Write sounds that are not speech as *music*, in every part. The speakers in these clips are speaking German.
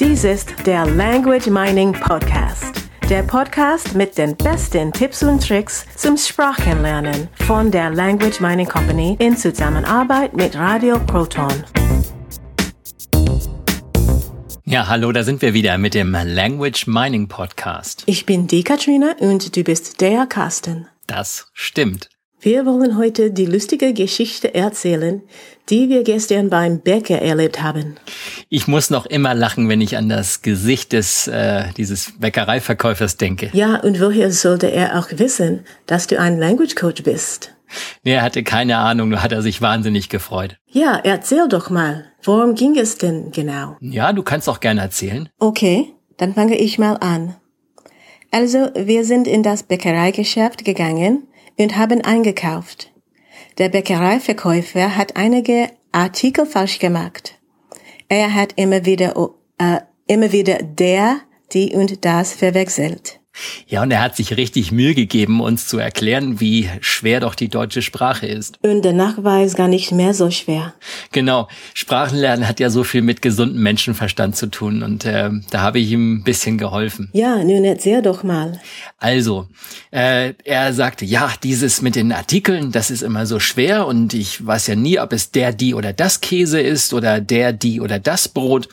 Dies ist der Language Mining Podcast. Der Podcast mit den besten Tipps und Tricks zum Sprachenlernen von der Language Mining Company in Zusammenarbeit mit Radio Proton. Ja, hallo, da sind wir wieder mit dem Language Mining Podcast. Ich bin die Katrina und du bist der Carsten. Das stimmt. Wir wollen heute die lustige Geschichte erzählen, die wir gestern beim Bäcker erlebt haben. Ich muss noch immer lachen, wenn ich an das Gesicht des äh, dieses Bäckereiverkäufers denke. Ja, und woher sollte er auch wissen, dass du ein Language Coach bist? Nee, er hatte keine Ahnung, nur hat er sich wahnsinnig gefreut. Ja, erzähl doch mal. Worum ging es denn genau? Ja, du kannst auch gerne erzählen. Okay, dann fange ich mal an. Also, wir sind in das Bäckereigeschäft gegangen und haben eingekauft. Der Bäckereiverkäufer hat einige Artikel falsch gemacht. Er hat immer wieder, äh, immer wieder der, die und das verwechselt. Ja, und er hat sich richtig Mühe gegeben, uns zu erklären, wie schwer doch die deutsche Sprache ist. Und danach war es gar nicht mehr so schwer. Genau. Sprachenlernen hat ja so viel mit gesundem Menschenverstand zu tun und äh, da habe ich ihm ein bisschen geholfen. Ja, nun erzähl doch mal. Also, äh, er sagte, ja, dieses mit den Artikeln, das ist immer so schwer und ich weiß ja nie, ob es der, die oder das Käse ist oder der, die oder das Brot.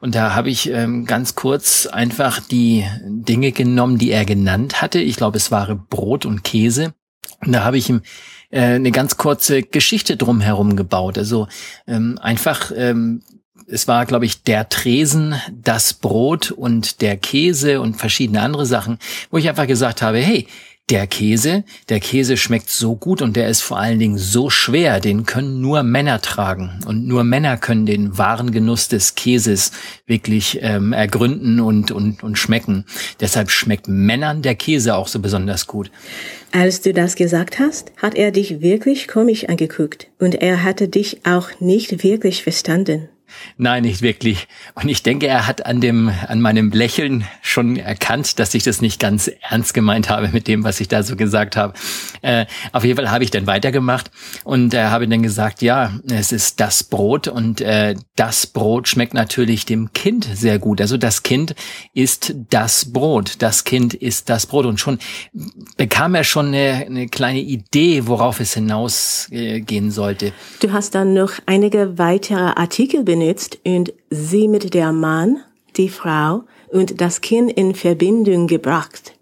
Und da habe ich ähm, ganz kurz einfach die Dinge genommen, die er genannt hatte. Ich glaube, es waren Brot und Käse. Und da habe ich ihm äh, eine ganz kurze Geschichte drumherum gebaut. Also ähm, einfach, ähm, es war, glaube ich, der Tresen, das Brot und der Käse und verschiedene andere Sachen, wo ich einfach gesagt habe, hey, der Käse, der Käse schmeckt so gut und der ist vor allen Dingen so schwer, den können nur Männer tragen und nur Männer können den wahren Genuss des Käses wirklich ähm, ergründen und, und, und schmecken. Deshalb schmeckt Männern der Käse auch so besonders gut. Als du das gesagt hast, hat er dich wirklich komisch angeguckt und er hatte dich auch nicht wirklich verstanden. Nein, nicht wirklich. Und ich denke, er hat an dem, an meinem Lächeln schon erkannt, dass ich das nicht ganz ernst gemeint habe mit dem, was ich da so gesagt habe. Äh, auf jeden Fall habe ich dann weitergemacht und äh, habe dann gesagt, ja, es ist das Brot und äh, das Brot schmeckt natürlich dem Kind sehr gut. Also das Kind ist das Brot. Das Kind ist das Brot. Und schon bekam er schon eine, eine kleine Idee, worauf es hinausgehen sollte. Du hast dann noch einige weitere Artikel benutzt benutzt und sie mit der Mann, die Frau und das Kind in Verbindung gebracht.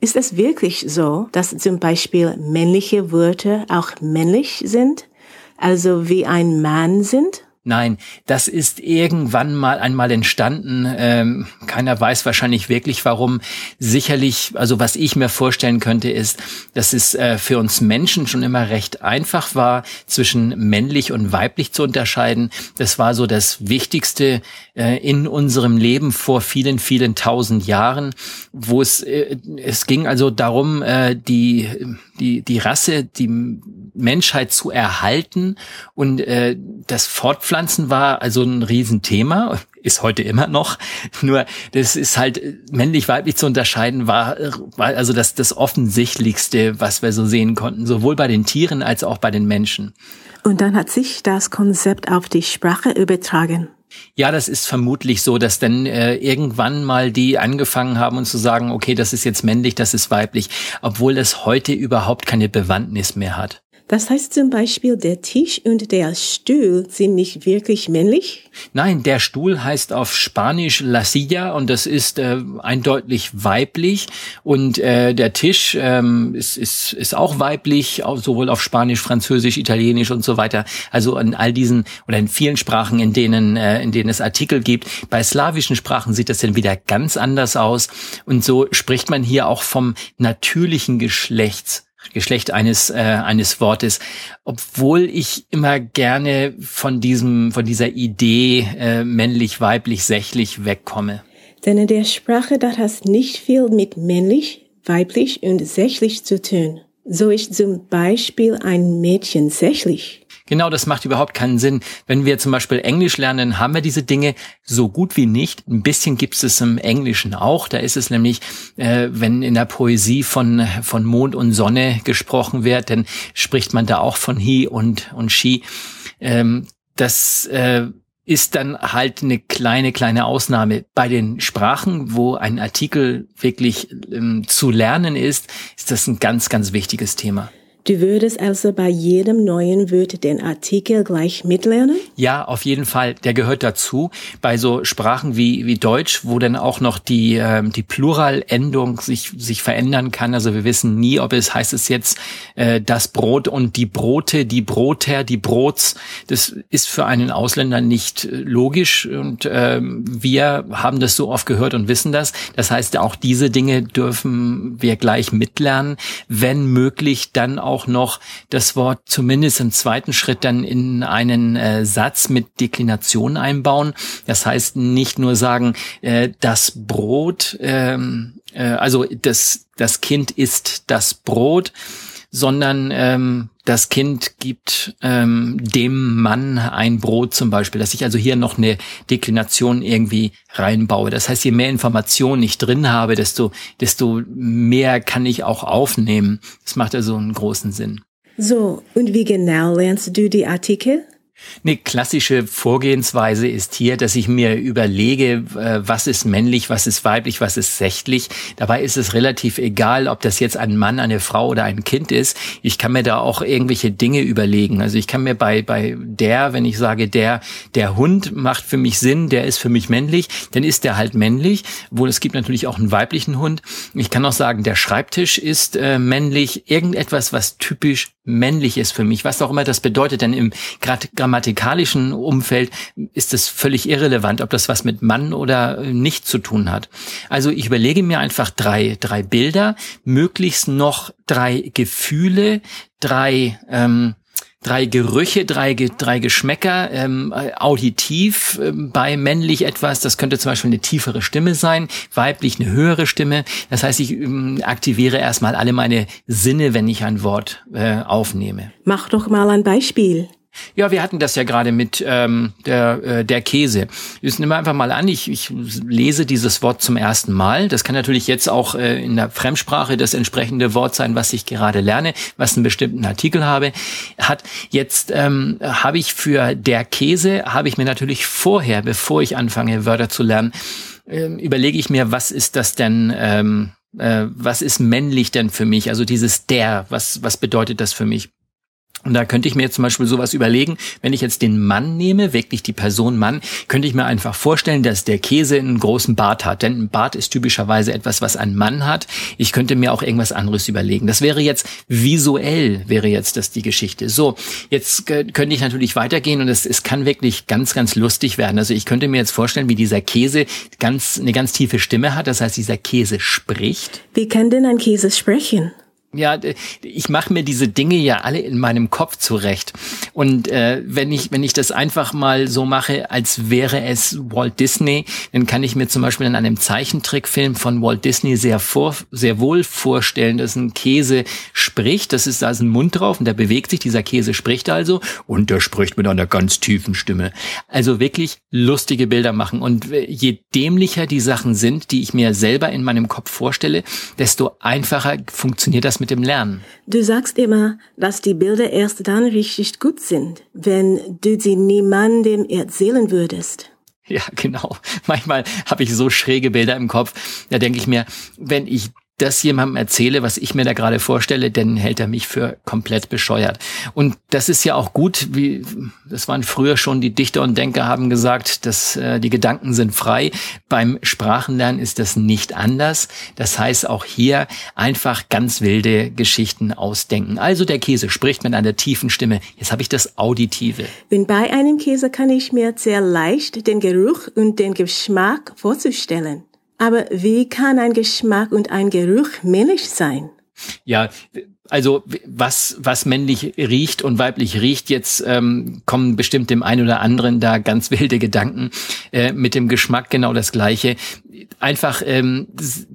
Ist es wirklich so, dass zum Beispiel männliche Wörter auch männlich sind, also wie ein Mann sind? Nein, das ist irgendwann mal einmal entstanden. Ähm, keiner weiß wahrscheinlich wirklich warum. Sicherlich, also was ich mir vorstellen könnte, ist, dass es äh, für uns Menschen schon immer recht einfach war, zwischen männlich und weiblich zu unterscheiden. Das war so das Wichtigste äh, in unserem Leben vor vielen, vielen tausend Jahren, wo es, äh, es ging also darum, äh, die, die, die Rasse, die Menschheit zu erhalten und äh, das Fortpflanzen war also ein Riesenthema, ist heute immer noch. *laughs* Nur das ist halt männlich-weiblich zu unterscheiden, war, war also das, das Offensichtlichste, was wir so sehen konnten, sowohl bei den Tieren als auch bei den Menschen. Und dann hat sich das Konzept auf die Sprache übertragen. Ja, das ist vermutlich so, dass dann äh, irgendwann mal die angefangen haben und zu sagen, okay, das ist jetzt männlich, das ist weiblich, obwohl das heute überhaupt keine Bewandtnis mehr hat. Das heißt zum Beispiel, der Tisch und der Stuhl sind nicht wirklich männlich? Nein, der Stuhl heißt auf Spanisch La Silla und das ist äh, eindeutig weiblich und äh, der Tisch ähm, ist, ist, ist auch weiblich, sowohl auf Spanisch, Französisch, Italienisch und so weiter. Also in all diesen oder in vielen Sprachen, in denen, äh, in denen es Artikel gibt. Bei slawischen Sprachen sieht das dann wieder ganz anders aus und so spricht man hier auch vom natürlichen Geschlechts. Geschlecht eines äh, eines Wortes, obwohl ich immer gerne von diesem von dieser Idee äh, männlich, weiblich, sächlich wegkomme. Denn in der Sprache das hat nicht viel mit männlich, weiblich und sächlich zu tun. So ist zum Beispiel ein Mädchen sächlich. Genau, das macht überhaupt keinen Sinn. Wenn wir zum Beispiel Englisch lernen, haben wir diese Dinge so gut wie nicht. Ein bisschen gibt es im Englischen auch. Da ist es nämlich, äh, wenn in der Poesie von, von Mond und Sonne gesprochen wird, dann spricht man da auch von he und, und she. Ähm, das äh, ist dann halt eine kleine, kleine Ausnahme. Bei den Sprachen, wo ein Artikel wirklich ähm, zu lernen ist, ist das ein ganz, ganz wichtiges Thema. Du würdest also bei jedem neuen Wort den Artikel gleich mitlernen? Ja, auf jeden Fall. Der gehört dazu. Bei so Sprachen wie, wie Deutsch, wo dann auch noch die, ähm, die Pluralendung sich, sich verändern kann. Also wir wissen nie, ob es heißt es jetzt äh, das Brot und die Brote, die Broter, die Brots. Das ist für einen Ausländer nicht äh, logisch und äh, wir haben das so oft gehört und wissen das. Das heißt, auch diese Dinge dürfen wir gleich mitlernen. Wenn möglich, dann auch auch noch das Wort zumindest im zweiten Schritt dann in einen äh, Satz mit Deklination einbauen. Das heißt nicht nur sagen, äh, das Brot, ähm, äh, also das, das Kind isst das Brot, sondern ähm, das Kind gibt ähm, dem Mann ein Brot zum Beispiel, dass ich also hier noch eine Deklination irgendwie reinbaue. Das heißt, je mehr Informationen ich drin habe, desto, desto mehr kann ich auch aufnehmen. Das macht also einen großen Sinn. So, und wie genau lernst du die Artikel? Eine klassische Vorgehensweise ist hier, dass ich mir überlege, äh, was ist männlich, was ist weiblich, was ist sächtlich. Dabei ist es relativ egal, ob das jetzt ein Mann, eine Frau oder ein Kind ist. Ich kann mir da auch irgendwelche Dinge überlegen. Also ich kann mir bei, bei der, wenn ich sage, der, der Hund macht für mich Sinn, der ist für mich männlich, dann ist der halt männlich. Wohl es gibt natürlich auch einen weiblichen Hund. Ich kann auch sagen, der Schreibtisch ist äh, männlich. Irgendetwas, was typisch männlich ist für mich, was auch immer das bedeutet, denn im grammatikalischen Umfeld ist es völlig irrelevant, ob das was mit Mann oder nicht zu tun hat. Also ich überlege mir einfach drei, drei Bilder, möglichst noch drei Gefühle, drei ähm, drei Gerüche, drei, drei Geschmäcker, ähm, auditiv äh, bei männlich etwas, das könnte zum Beispiel eine tiefere Stimme sein, weiblich eine höhere Stimme. Das heißt, ich ähm, aktiviere erstmal alle meine Sinne, wenn ich ein Wort äh, aufnehme. Mach doch mal ein Beispiel. Ja, wir hatten das ja gerade mit ähm, der, äh, der Käse. Jetzt nehmen wir einfach mal an, ich, ich lese dieses Wort zum ersten Mal. Das kann natürlich jetzt auch äh, in der Fremdsprache das entsprechende Wort sein, was ich gerade lerne, was einen bestimmten Artikel habe. Hat jetzt ähm, habe ich für der Käse habe ich mir natürlich vorher, bevor ich anfange Wörter zu lernen, äh, überlege ich mir, was ist das denn? Ähm, äh, was ist männlich denn für mich? Also dieses der, was was bedeutet das für mich? Und da könnte ich mir jetzt zum Beispiel sowas überlegen, wenn ich jetzt den Mann nehme, wirklich die Person Mann, könnte ich mir einfach vorstellen, dass der Käse einen großen Bart hat. Denn ein Bart ist typischerweise etwas, was ein Mann hat. Ich könnte mir auch irgendwas anderes überlegen. Das wäre jetzt visuell, wäre jetzt das die Geschichte. So, jetzt könnte ich natürlich weitergehen und es, es kann wirklich ganz, ganz lustig werden. Also ich könnte mir jetzt vorstellen, wie dieser Käse ganz, eine ganz tiefe Stimme hat. Das heißt, dieser Käse spricht. Wie kann denn ein Käse sprechen? Ja, ich mache mir diese Dinge ja alle in meinem Kopf zurecht. Und äh, wenn ich wenn ich das einfach mal so mache, als wäre es Walt Disney, dann kann ich mir zum Beispiel in einem Zeichentrickfilm von Walt Disney sehr vor, sehr wohl vorstellen, dass ein Käse spricht. Das ist da ist ein Mund drauf und der bewegt sich. Dieser Käse spricht also und der spricht mit einer ganz tiefen Stimme. Also wirklich lustige Bilder machen. Und je dämlicher die Sachen sind, die ich mir selber in meinem Kopf vorstelle, desto einfacher funktioniert das mit dem Lernen. Du sagst immer, dass die Bilder erst dann richtig gut sind, wenn du sie niemandem erzählen würdest. Ja, genau. Manchmal habe ich so schräge Bilder im Kopf. Da denke ich mir, wenn ich das jemandem erzähle, was ich mir da gerade vorstelle, dann hält er mich für komplett bescheuert. Und das ist ja auch gut, wie das waren früher schon die Dichter und Denker haben gesagt, dass äh, die Gedanken sind frei. Beim Sprachenlernen ist das nicht anders. Das heißt auch hier einfach ganz wilde Geschichten ausdenken. Also der Käse spricht mit einer tiefen Stimme. Jetzt habe ich das Auditive. Und bei einem Käse kann ich mir sehr leicht den Geruch und den Geschmack vorzustellen. Aber wie kann ein Geschmack und ein Geruch männlich sein? Ja, also was, was männlich riecht und weiblich riecht, jetzt ähm, kommen bestimmt dem einen oder anderen da ganz wilde Gedanken. Äh, mit dem Geschmack genau das Gleiche. Einfach ähm,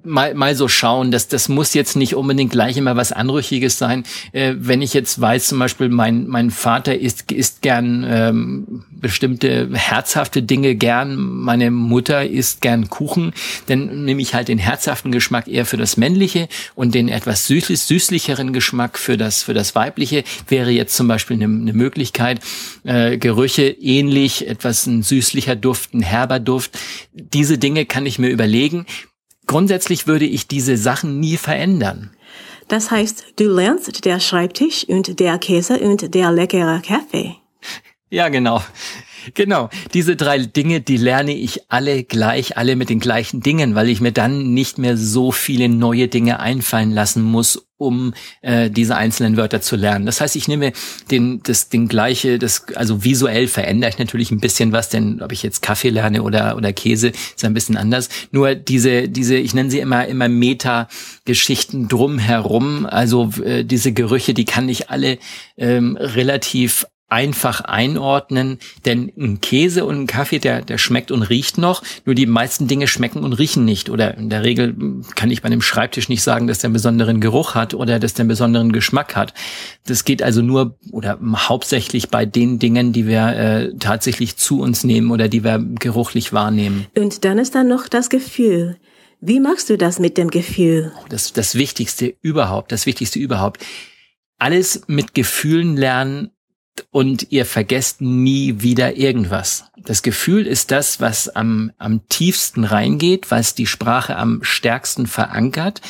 mal, mal so schauen, dass das muss jetzt nicht unbedingt gleich immer was Anrüchiges sein. Äh, wenn ich jetzt weiß, zum Beispiel, mein, mein Vater isst, isst gern ähm, bestimmte herzhafte Dinge gern, meine Mutter isst gern Kuchen, dann nehme ich halt den herzhaften Geschmack eher für das Männliche und den etwas süßlich, süßlicheren Geschmack für das, für das Weibliche. Wäre jetzt zum Beispiel eine, eine Möglichkeit, äh, Gerüche ähnlich, etwas ein süßlicher Duft, ein herber Duft. Diese Dinge kann ich mir überlegen. Grundsätzlich würde ich diese Sachen nie verändern. Das heißt, du lernst der Schreibtisch und der Käse und der leckere Kaffee. Ja, genau. *laughs* Genau, diese drei Dinge, die lerne ich alle gleich, alle mit den gleichen Dingen, weil ich mir dann nicht mehr so viele neue Dinge einfallen lassen muss, um äh, diese einzelnen Wörter zu lernen. Das heißt, ich nehme den, das, den gleiche, das, also visuell verändere ich natürlich ein bisschen was, denn ob ich jetzt Kaffee lerne oder, oder Käse, ist ein bisschen anders. Nur diese, diese, ich nenne sie immer, immer Meta-Geschichten drumherum, also äh, diese Gerüche, die kann ich alle ähm, relativ einfach einordnen, denn ein Käse und ein Kaffee, der, der schmeckt und riecht noch, nur die meisten Dinge schmecken und riechen nicht. Oder in der Regel kann ich bei einem Schreibtisch nicht sagen, dass der einen besonderen Geruch hat oder dass der einen besonderen Geschmack hat. Das geht also nur oder hauptsächlich bei den Dingen, die wir äh, tatsächlich zu uns nehmen oder die wir geruchlich wahrnehmen. Und dann ist da noch das Gefühl. Wie machst du das mit dem Gefühl? Das, das Wichtigste überhaupt, das Wichtigste überhaupt. Alles mit Gefühlen lernen und ihr vergesst nie wieder irgendwas. Das Gefühl ist das, was am, am tiefsten reingeht, was die Sprache am stärksten verankert.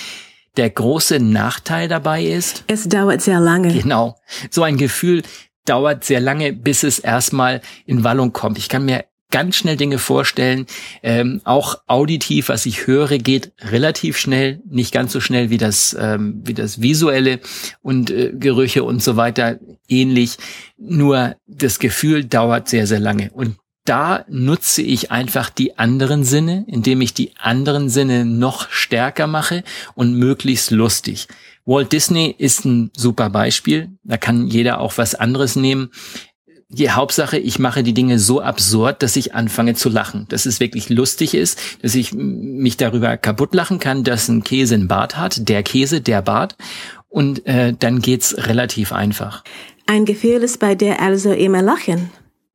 Der große Nachteil dabei ist. Es dauert sehr lange. Genau. So ein Gefühl dauert sehr lange, bis es erstmal in Wallung kommt. Ich kann mir ganz schnell Dinge vorstellen. Ähm, auch auditiv, was ich höre, geht relativ schnell, nicht ganz so schnell wie das, ähm, wie das visuelle und äh, Gerüche und so weiter ähnlich. Nur das Gefühl dauert sehr, sehr lange. Und da nutze ich einfach die anderen Sinne, indem ich die anderen Sinne noch stärker mache und möglichst lustig. Walt Disney ist ein super Beispiel. Da kann jeder auch was anderes nehmen die Hauptsache, ich mache die Dinge so absurd, dass ich anfange zu lachen. Dass es wirklich lustig ist, dass ich mich darüber kaputt lachen kann, dass ein Käse einen Bart hat, der Käse, der Bart. Und äh, dann geht's relativ einfach. Ein Gefühl ist bei dir also immer lachen.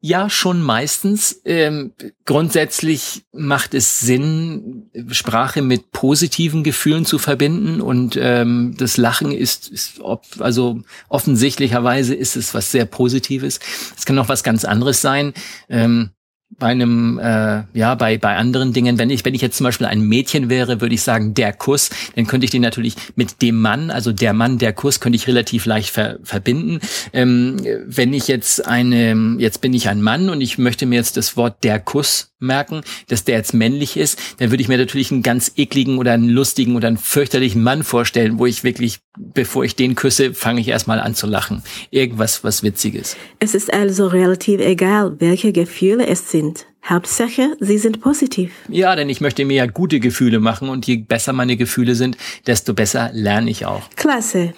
Ja, schon meistens. Ähm, grundsätzlich macht es Sinn, Sprache mit positiven Gefühlen zu verbinden und ähm, das Lachen ist, ist ob, also offensichtlicherweise ist es was sehr Positives. Es kann auch was ganz anderes sein. Ähm, bei einem, äh, ja, bei, bei anderen Dingen, wenn ich, wenn ich jetzt zum Beispiel ein Mädchen wäre, würde ich sagen, der Kuss, dann könnte ich den natürlich mit dem Mann, also der Mann, der Kuss, könnte ich relativ leicht ver, verbinden. Ähm, wenn ich jetzt eine, jetzt bin ich ein Mann und ich möchte mir jetzt das Wort der Kuss merken, dass der jetzt männlich ist, dann würde ich mir natürlich einen ganz ekligen oder einen lustigen oder einen fürchterlichen Mann vorstellen, wo ich wirklich, bevor ich den küsse, fange ich erstmal an zu lachen. Irgendwas, was Witziges. Es ist also relativ egal, welche Gefühle es sind. Hauptsache, sie sind positiv. Ja, denn ich möchte mir ja gute Gefühle machen und je besser meine Gefühle sind, desto besser lerne ich auch. Klasse.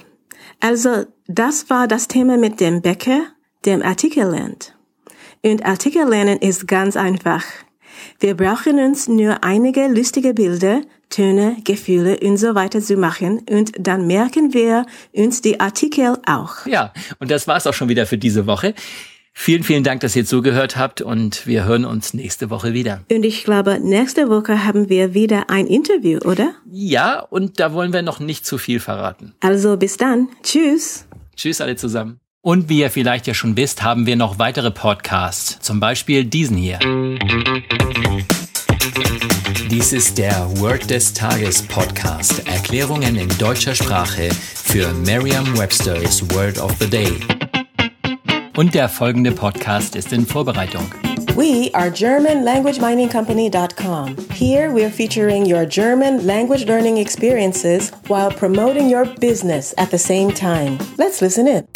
Also, das war das Thema mit dem Bäcker, dem Artikel lernt. Und Artikel lernen ist ganz einfach. Wir brauchen uns nur einige lustige Bilder, Töne, Gefühle und so weiter zu machen und dann merken wir uns die Artikel auch. Ja, und das war's auch schon wieder für diese Woche. Vielen, vielen Dank, dass ihr zugehört habt und wir hören uns nächste Woche wieder. Und ich glaube, nächste Woche haben wir wieder ein Interview, oder? Ja, und da wollen wir noch nicht zu viel verraten. Also bis dann. Tschüss. Tschüss alle zusammen. Und wie ihr vielleicht ja schon wisst, haben wir noch weitere Podcasts, zum Beispiel diesen hier. Dies ist der Word des Tages Podcast. Erklärungen in deutscher Sprache für Merriam-Webster's Word of the Day. Und der folgende Podcast ist in Vorbereitung. We are GermanLanguageMiningCompany.com. Here we're featuring your German language learning experiences while promoting your business at the same time. Let's listen in.